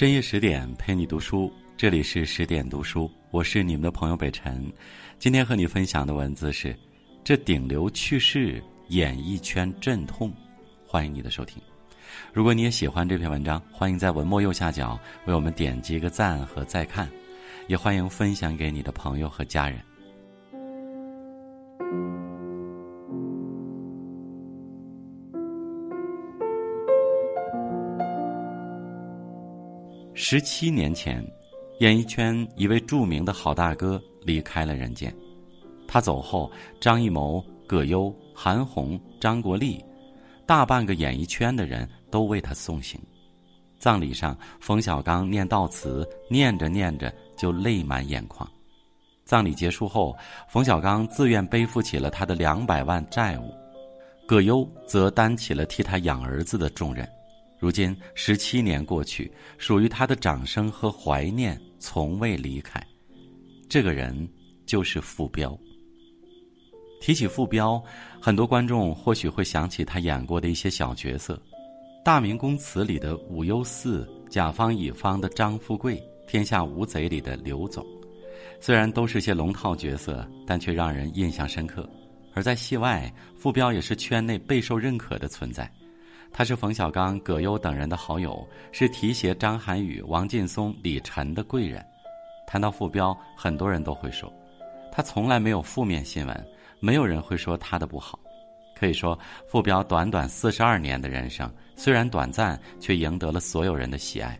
深夜十点陪你读书，这里是十点读书，我是你们的朋友北辰。今天和你分享的文字是：这顶流去世，演艺圈阵痛。欢迎你的收听。如果你也喜欢这篇文章，欢迎在文末右下角为我们点击一个赞和再看，也欢迎分享给你的朋友和家人。十七年前，演艺圈一位著名的好大哥离开了人间。他走后，张艺谋、葛优、韩红、张国立，大半个演艺圈的人都为他送行。葬礼上，冯小刚念悼词，念着念着就泪满眼眶。葬礼结束后，冯小刚自愿背负起了他的两百万债务，葛优则担起了替他养儿子的重任。如今十七年过去，属于他的掌声和怀念从未离开。这个人就是傅彪。提起傅彪，很多观众或许会想起他演过的一些小角色，《大明宫词》里的武攸嗣，《甲方乙方》的张富贵，《天下无贼》里的刘总。虽然都是些龙套角色，但却让人印象深刻。而在戏外，傅彪也是圈内备受认可的存在。他是冯小刚、葛优等人的好友，是提携张涵予、王劲松、李晨的贵人。谈到傅彪，很多人都会说，他从来没有负面新闻，没有人会说他的不好。可以说，傅彪短短四十二年的人生，虽然短暂，却赢得了所有人的喜爱。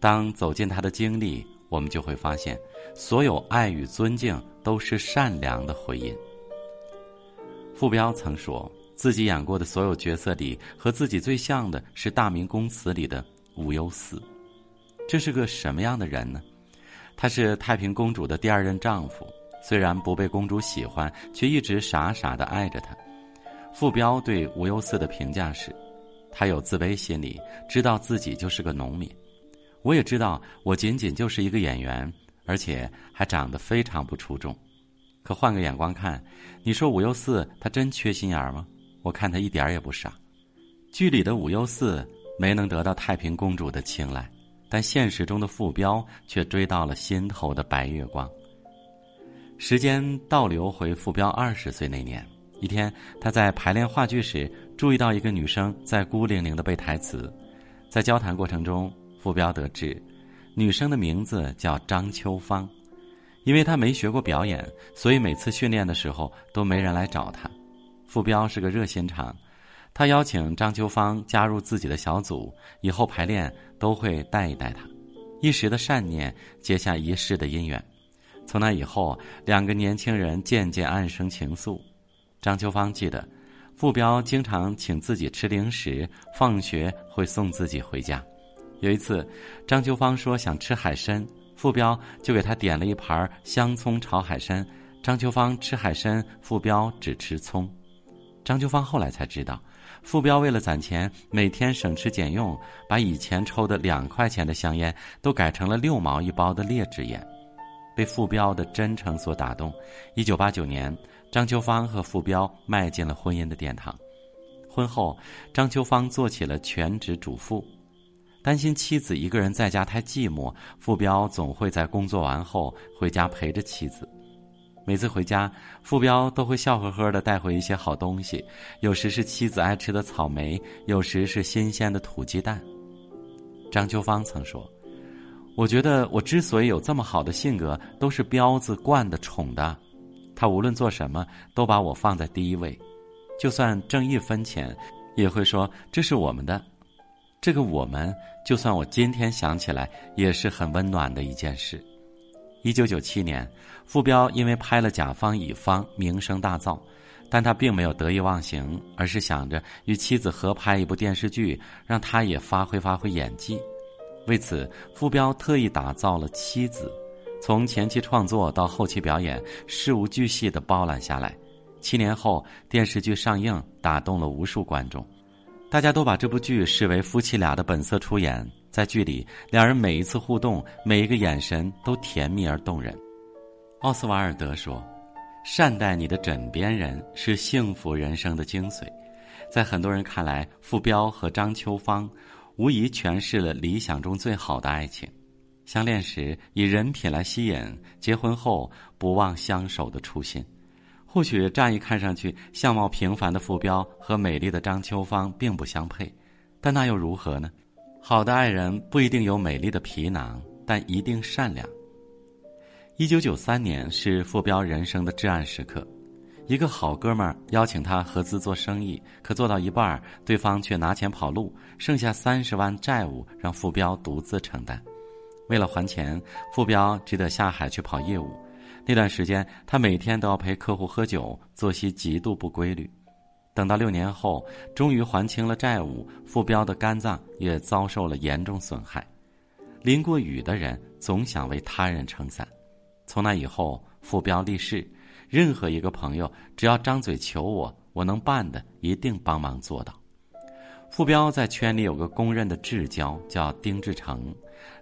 当走进他的经历，我们就会发现，所有爱与尊敬都是善良的回音。傅彪曾说。自己演过的所有角色里，和自己最像的是《大明宫词》里的武攸嗣。这是个什么样的人呢？他是太平公主的第二任丈夫，虽然不被公主喜欢，却一直傻傻的爱着她。傅彪对武攸嗣的评价是：他有自卑心理，知道自己就是个农民。我也知道，我仅仅就是一个演员，而且还长得非常不出众。可换个眼光看，你说武攸嗣他真缺心眼儿吗？我看他一点也不傻，剧里的武攸嗣没能得到太平公主的青睐，但现实中的傅彪却追到了心头的白月光。时间倒流回傅彪二十岁那年，一天他在排练话剧时，注意到一个女生在孤零零的背台词，在交谈过程中，傅彪得知，女生的名字叫张秋芳，因为她没学过表演，所以每次训练的时候都没人来找她。傅彪是个热心肠，他邀请张秋芳加入自己的小组，以后排练都会带一带他。一时的善念结下一世的姻缘，从那以后，两个年轻人渐渐暗生情愫。张秋芳记得，傅彪经常请自己吃零食，放学会送自己回家。有一次，张秋芳说想吃海参，傅彪就给她点了一盘香葱炒海参。张秋芳吃海参，傅彪只吃葱。张秋芳后来才知道，傅彪为了攒钱，每天省吃俭用，把以前抽的两块钱的香烟都改成了六毛一包的劣质烟。被傅彪的真诚所打动，一九八九年，张秋芳和傅彪迈进了婚姻的殿堂。婚后，张秋芳做起了全职主妇，担心妻子一个人在家太寂寞，傅彪总会在工作完后回家陪着妻子。每次回家，傅彪都会笑呵呵的带回一些好东西，有时是妻子爱吃的草莓，有时是新鲜的土鸡蛋。张秋芳曾说：“我觉得我之所以有这么好的性格，都是彪子惯的宠的。他无论做什么，都把我放在第一位，就算挣一分钱，也会说这是我们的。这个我们，就算我今天想起来，也是很温暖的一件事。”一九九七年，傅彪因为拍了《甲方乙方》名声大噪，但他并没有得意忘形，而是想着与妻子合拍一部电视剧，让他也发挥发挥演技。为此，傅彪特意打造了妻子，从前期创作到后期表演，事无巨细的包揽下来。七年后，电视剧上映，打动了无数观众，大家都把这部剧视为夫妻俩的本色出演。在剧里，两人每一次互动，每一个眼神都甜蜜而动人。奥斯瓦尔德说：“善待你的枕边人是幸福人生的精髓。”在很多人看来，傅彪和张秋芳无疑诠释了理想中最好的爱情：相恋时以人品来吸引，结婚后不忘相守的初心。或许乍一看上去相貌平凡的傅彪和美丽的张秋芳并不相配，但那又如何呢？好的爱人不一定有美丽的皮囊，但一定善良。一九九三年是傅彪人生的至暗时刻，一个好哥们儿邀请他合资做生意，可做到一半，对方却拿钱跑路，剩下三十万债务让傅彪独自承担。为了还钱，傅彪只得下海去跑业务。那段时间，他每天都要陪客户喝酒，作息极度不规律。等到六年后，终于还清了债务，傅彪的肝脏也遭受了严重损害。淋过雨的人总想为他人撑伞。从那以后，傅彪立誓：任何一个朋友只要张嘴求我，我能办的一定帮忙做到。傅彪在圈里有个公认的至交，叫丁志成，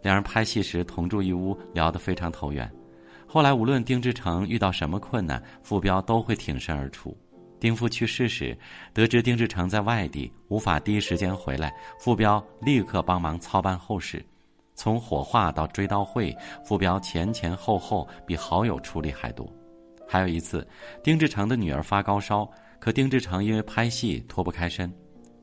两人拍戏时同住一屋，聊得非常投缘。后来，无论丁志成遇到什么困难，傅彪都会挺身而出。丁父去世时，得知丁志成在外地无法第一时间回来，傅彪立刻帮忙操办后事。从火化到追悼会，傅彪前前后后比好友出力还多。还有一次，丁志成的女儿发高烧，可丁志成因为拍戏脱不开身。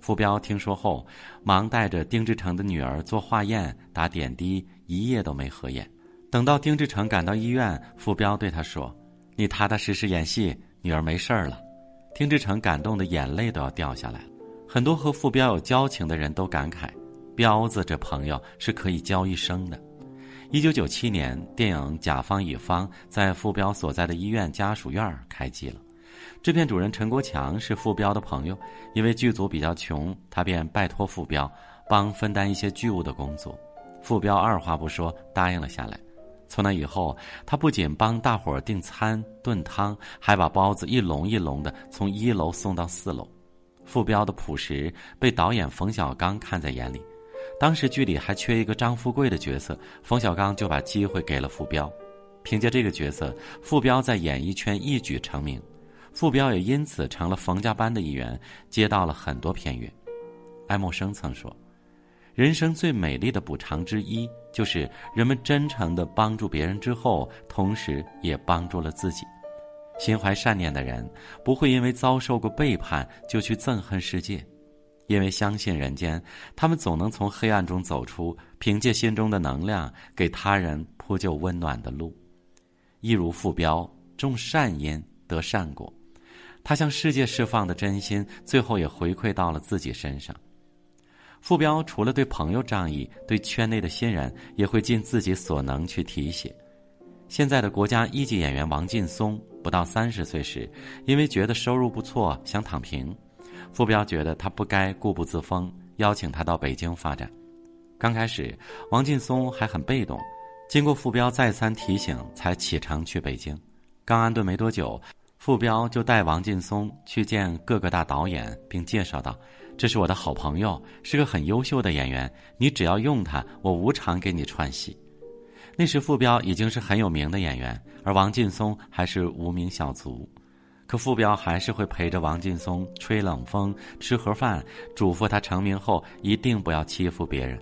傅彪听说后，忙带着丁志成的女儿做化验、打点滴，一夜都没合眼。等到丁志成赶到医院，傅彪对他说：“你踏踏实实演戏，女儿没事儿了。”丁志成感动的眼泪都要掉下来了。很多和傅彪有交情的人都感慨：“彪子这朋友是可以交一生的。”一九九七年，电影《甲方乙方》在傅彪所在的医院家属院开机了。制片主任陈国强是傅彪的朋友，因为剧组比较穷，他便拜托傅彪帮分担一些剧务的工作。傅彪二话不说答应了下来。从那以后，他不仅帮大伙儿订餐炖汤，还把包子一笼一笼的从一楼送到四楼。傅彪的朴实被导演冯小刚看在眼里。当时剧里还缺一个张富贵的角色，冯小刚就把机会给了傅彪。凭借这个角色，傅彪在演艺圈一举成名。傅彪也因此成了冯家班的一员，接到了很多片约。爱默生曾说。人生最美丽的补偿之一，就是人们真诚的帮助别人之后，同时也帮助了自己。心怀善念的人，不会因为遭受过背叛就去憎恨世界，因为相信人间，他们总能从黑暗中走出，凭借心中的能量，给他人铺就温暖的路。一如傅彪，种善因得善果，他向世界释放的真心，最后也回馈到了自己身上。傅彪除了对朋友仗义，对圈内的新人也会尽自己所能去提携。现在的国家一级演员王劲松不到三十岁时，因为觉得收入不错，想躺平。傅彪觉得他不该固步自封，邀请他到北京发展。刚开始，王劲松还很被动，经过傅彪再三提醒，才启程去北京。刚安顿没多久，傅彪就带王劲松去见各个大导演，并介绍道。这是我的好朋友，是个很优秀的演员。你只要用他，我无偿给你串戏。那时傅彪已经是很有名的演员，而王劲松还是无名小卒。可傅彪还是会陪着王劲松吹冷风、吃盒饭，嘱咐他成名后一定不要欺负别人。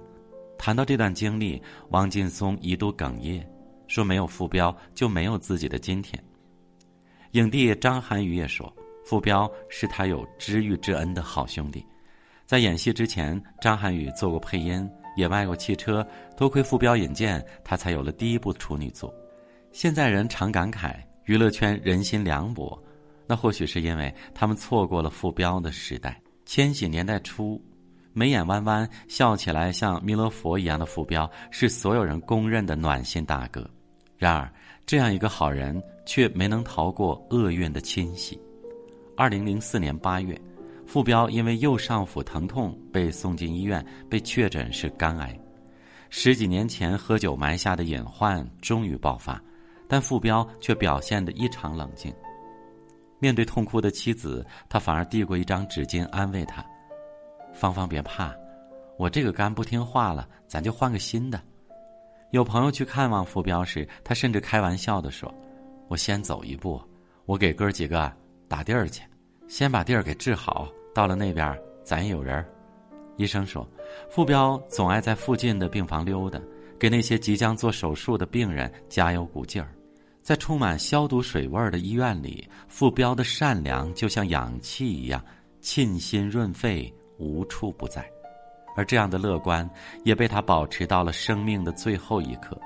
谈到这段经历，王劲松一度哽咽，说：“没有傅彪，就没有自己的今天。”影帝张涵予也说：“傅彪是他有知遇之恩的好兄弟。”在演戏之前，张涵予做过配音，也卖过汽车。多亏傅彪引荐，他才有了第一部处女作。现在人常感慨娱乐圈人心凉薄，那或许是因为他们错过了傅彪的时代。千禧年代初，眉眼弯弯、笑起来像弥勒佛一样的傅彪，是所有人公认的暖心大哥。然而，这样一个好人，却没能逃过厄运的侵袭。二零零四年八月。傅彪因为右上腹疼痛被送进医院，被确诊是肝癌。十几年前喝酒埋下的隐患终于爆发，但傅彪却表现得异常冷静。面对痛哭的妻子，他反而递过一张纸巾安慰她：“芳芳别怕，我这个肝不听话了，咱就换个新的。”有朋友去看望傅彪时，他甚至开玩笑地说：“我先走一步，我给哥几个打地儿去，先把地儿给治好。”到了那边，咱也有人。医生说，傅彪总爱在附近的病房溜达，给那些即将做手术的病人加油鼓劲儿。在充满消毒水味儿的医院里，傅彪的善良就像氧气一样，沁心润肺，无处不在。而这样的乐观也被他保持到了生命的最后一刻。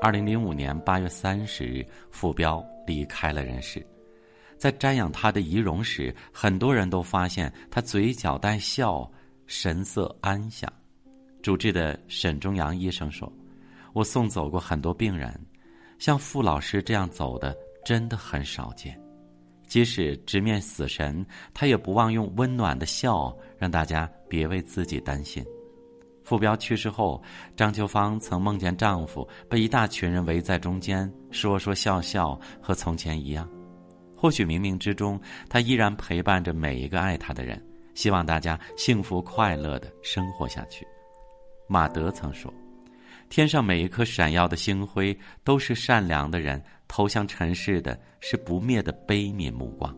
二零零五年八月三十日，傅彪离开了人世。在瞻仰他的遗容时，很多人都发现他嘴角带笑，神色安详。主治的沈忠阳医生说：“我送走过很多病人，像傅老师这样走的真的很少见。即使直面死神，他也不忘用温暖的笑让大家别为自己担心。”傅彪去世后，张秋芳曾梦见丈夫被一大群人围在中间，说说笑笑，和从前一样。或许冥冥之中，他依然陪伴着每一个爱他的人，希望大家幸福快乐的生活下去。马德曾说：“天上每一颗闪耀的星辉，都是善良的人投向尘世的，是不灭的悲悯目光。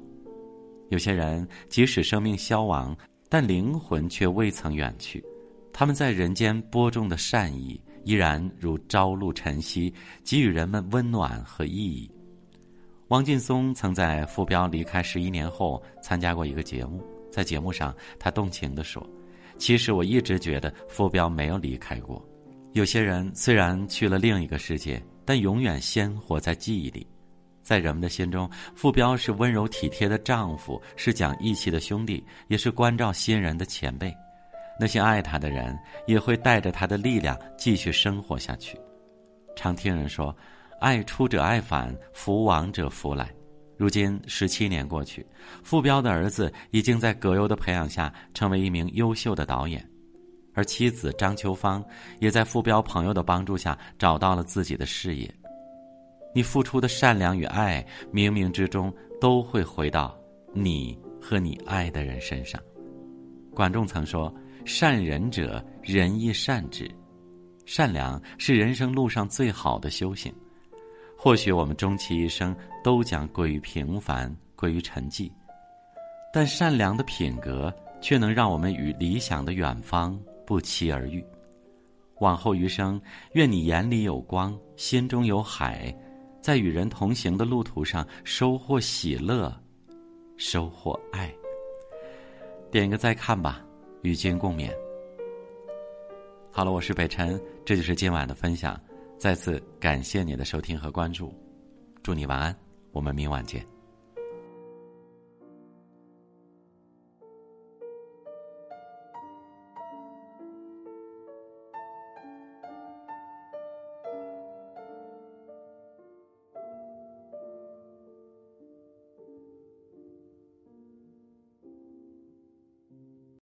有些人即使生命消亡，但灵魂却未曾远去，他们在人间播种的善意，依然如朝露晨曦，给予人们温暖和意义。”王劲松曾在傅彪离开十一年后参加过一个节目，在节目上，他动情地说：“其实我一直觉得傅彪没有离开过。有些人虽然去了另一个世界，但永远鲜活在记忆里，在人们的心中，傅彪是温柔体贴的丈夫，是讲义气的兄弟，也是关照新人的前辈。那些爱他的人也会带着他的力量继续生活下去。常听人说。”爱出者爱返，福往者福来。如今十七年过去，傅彪的儿子已经在葛优的培养下成为一名优秀的导演，而妻子张秋芳也在傅彪朋友的帮助下找到了自己的事业。你付出的善良与爱，冥冥之中都会回到你和你爱的人身上。管仲曾说：“善人者，人亦善之。”善良是人生路上最好的修行。或许我们终其一生都将归于平凡，归于沉寂，但善良的品格却能让我们与理想的远方不期而遇。往后余生，愿你眼里有光，心中有海，在与人同行的路途上收获喜乐，收获爱。点个再看吧，与君共勉。好了，我是北辰，这就是今晚的分享。再次感谢你的收听和关注，祝你晚安，我们明晚见。